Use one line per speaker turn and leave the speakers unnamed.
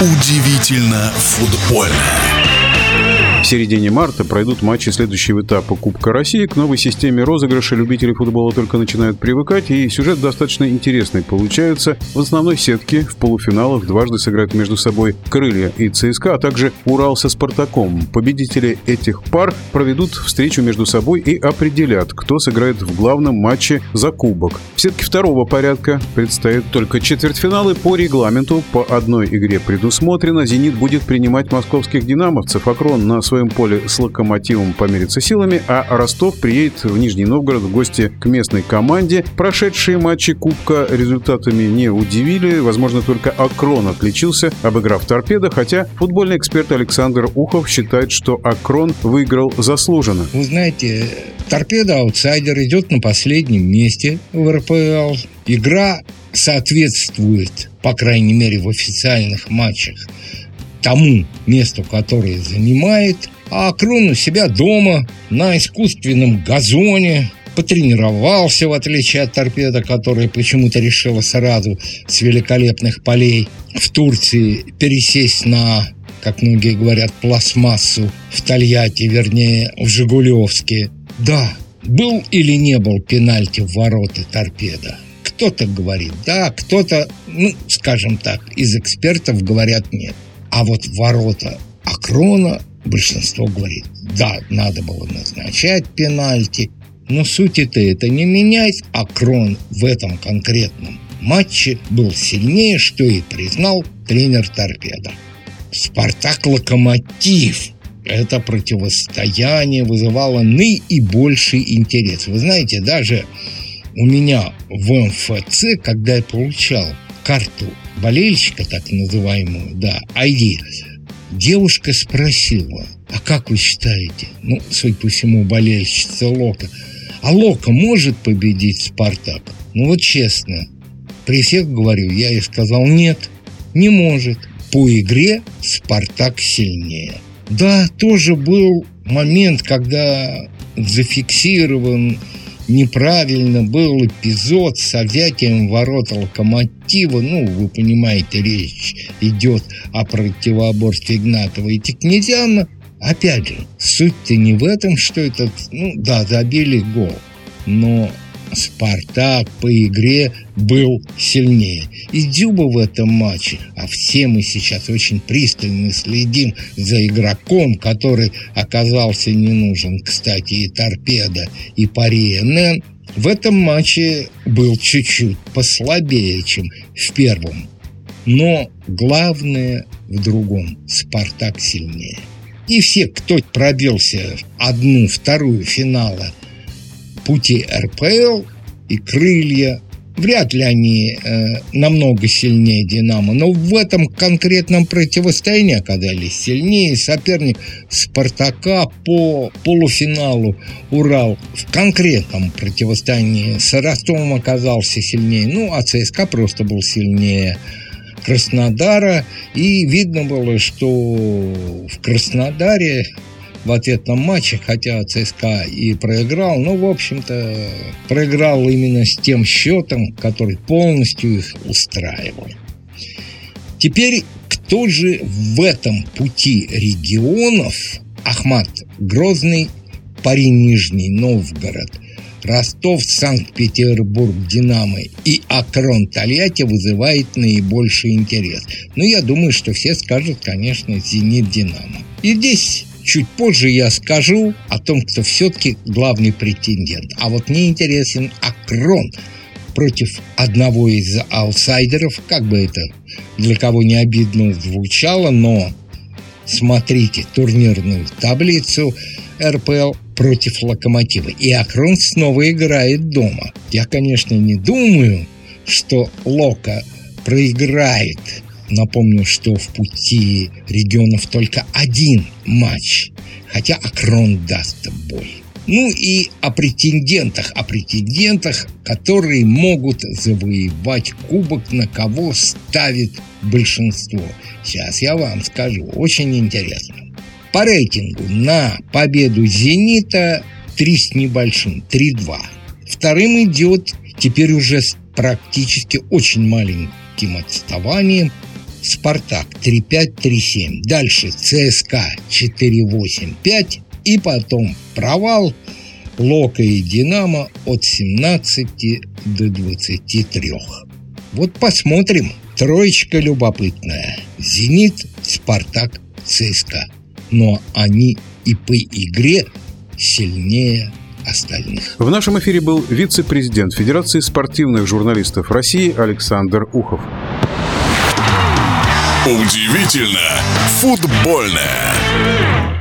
Удивительно футбольно.
Середине марта пройдут матчи следующего этапа Кубка России. К новой системе розыгрыша любители футбола только начинают привыкать, и сюжет достаточно интересный получается. В основной сетке в полуфиналах дважды сыграют между собой Крылья и ЦСКА, а также Урал со Спартаком. Победители этих пар проведут встречу между собой и определят, кто сыграет в главном матче за Кубок. В сетке второго порядка предстоят только четвертьфиналы по регламенту. По одной игре предусмотрено. «Зенит» будет принимать московских «Динамовцев», «Акрон» на своем поле с «Локомотивом» помериться силами, а Ростов приедет в Нижний Новгород в гости к местной команде. Прошедшие матчи Кубка результатами не удивили. Возможно, только Акрон отличился, обыграв торпедо, хотя футбольный эксперт Александр Ухов считает, что Акрон выиграл заслуженно.
Вы знаете, торпеда аутсайдер идет на последнем месте в РПЛ. Игра соответствует, по крайней мере, в официальных матчах тому месту, которое занимает, а Крон у себя дома, на искусственном газоне, потренировался, в отличие от торпеда, которая почему-то решила сразу с великолепных полей в Турции пересесть на, как многие говорят, пластмассу в Тольятти, вернее, в Жигулевске. Да, был или не был пенальти в ворота торпеда? Кто-то говорит да, кто-то, ну, скажем так, из экспертов говорят нет. А вот ворота Акрона большинство говорит, да, надо было назначать пенальти, но суть это не менять. Акрон в этом конкретном матче был сильнее, что и признал тренер Торпеда. Спартак-Локомотив это противостояние вызывало наибольший интерес. Вы знаете, даже у меня в МФЦ, когда я получал карту болельщика, так называемую, да, ID, девушка спросила, а как вы считаете, ну, судя по всему, болельщица Лока, а Лока может победить Спартак? Ну, вот честно, при всех говорю, я ей сказал, нет, не может. По игре Спартак сильнее. Да, тоже был момент, когда зафиксирован неправильно был эпизод с взятием ворот локомотива. Ну, вы понимаете, речь идет о противоборстве Игнатова и Тикнезяна. Опять же, суть-то не в этом, что это, ну да, забили гол. Но Спартак по игре был сильнее. И Дюба в этом матче, а все мы сейчас очень пристально следим за игроком, который оказался не нужен, кстати, и Торпеда, и Пари НН, в этом матче был чуть-чуть послабее, чем в первом. Но главное в другом. Спартак сильнее. И все, кто пробился одну, вторую финала – пути РПЛ и крылья. Вряд ли они э, намного сильнее «Динамо», но в этом конкретном противостоянии оказались сильнее. Соперник «Спартака» по полуфиналу «Урал» в конкретном противостоянии с Ростовом оказался сильнее. Ну, а ЦСКА просто был сильнее Краснодара. И видно было, что в Краснодаре в ответном матче, хотя ЦСКА и проиграл, но, в общем-то, проиграл именно с тем счетом, который полностью их устраивал. Теперь, кто же в этом пути регионов Ахмат Грозный, Пари Нижний Новгород, Ростов, Санкт-Петербург, Динамо и Акрон Тольятти вызывает наибольший интерес. Но я думаю, что все скажут, конечно, Зенит Динамо. И здесь Чуть позже я скажу о том, кто все-таки главный претендент. А вот мне интересен Акрон против одного из аутсайдеров, как бы это для кого не обидно звучало, но смотрите турнирную таблицу РПЛ против Локомотива. И Акрон снова играет дома. Я, конечно, не думаю, что Лока проиграет Напомню, что в пути регионов только один матч, хотя Акрон даст бой. Ну и о претендентах, о претендентах, которые могут завоевать кубок, на кого ставит большинство. Сейчас я вам скажу, очень интересно. По рейтингу на победу «Зенита» 3 с небольшим, 3-2. Вторым идет теперь уже с практически очень маленьким отставанием Спартак 3-5-3-7. Дальше ЦСКА 4-8-5. И потом провал Лока и Динамо от 17 до 23. Вот посмотрим. Троечка любопытная. Зенит, Спартак, ЦСКА. Но они и по игре сильнее остальных.
В нашем эфире был вице-президент Федерации спортивных журналистов России Александр Ухов.
Удивительно футбольное.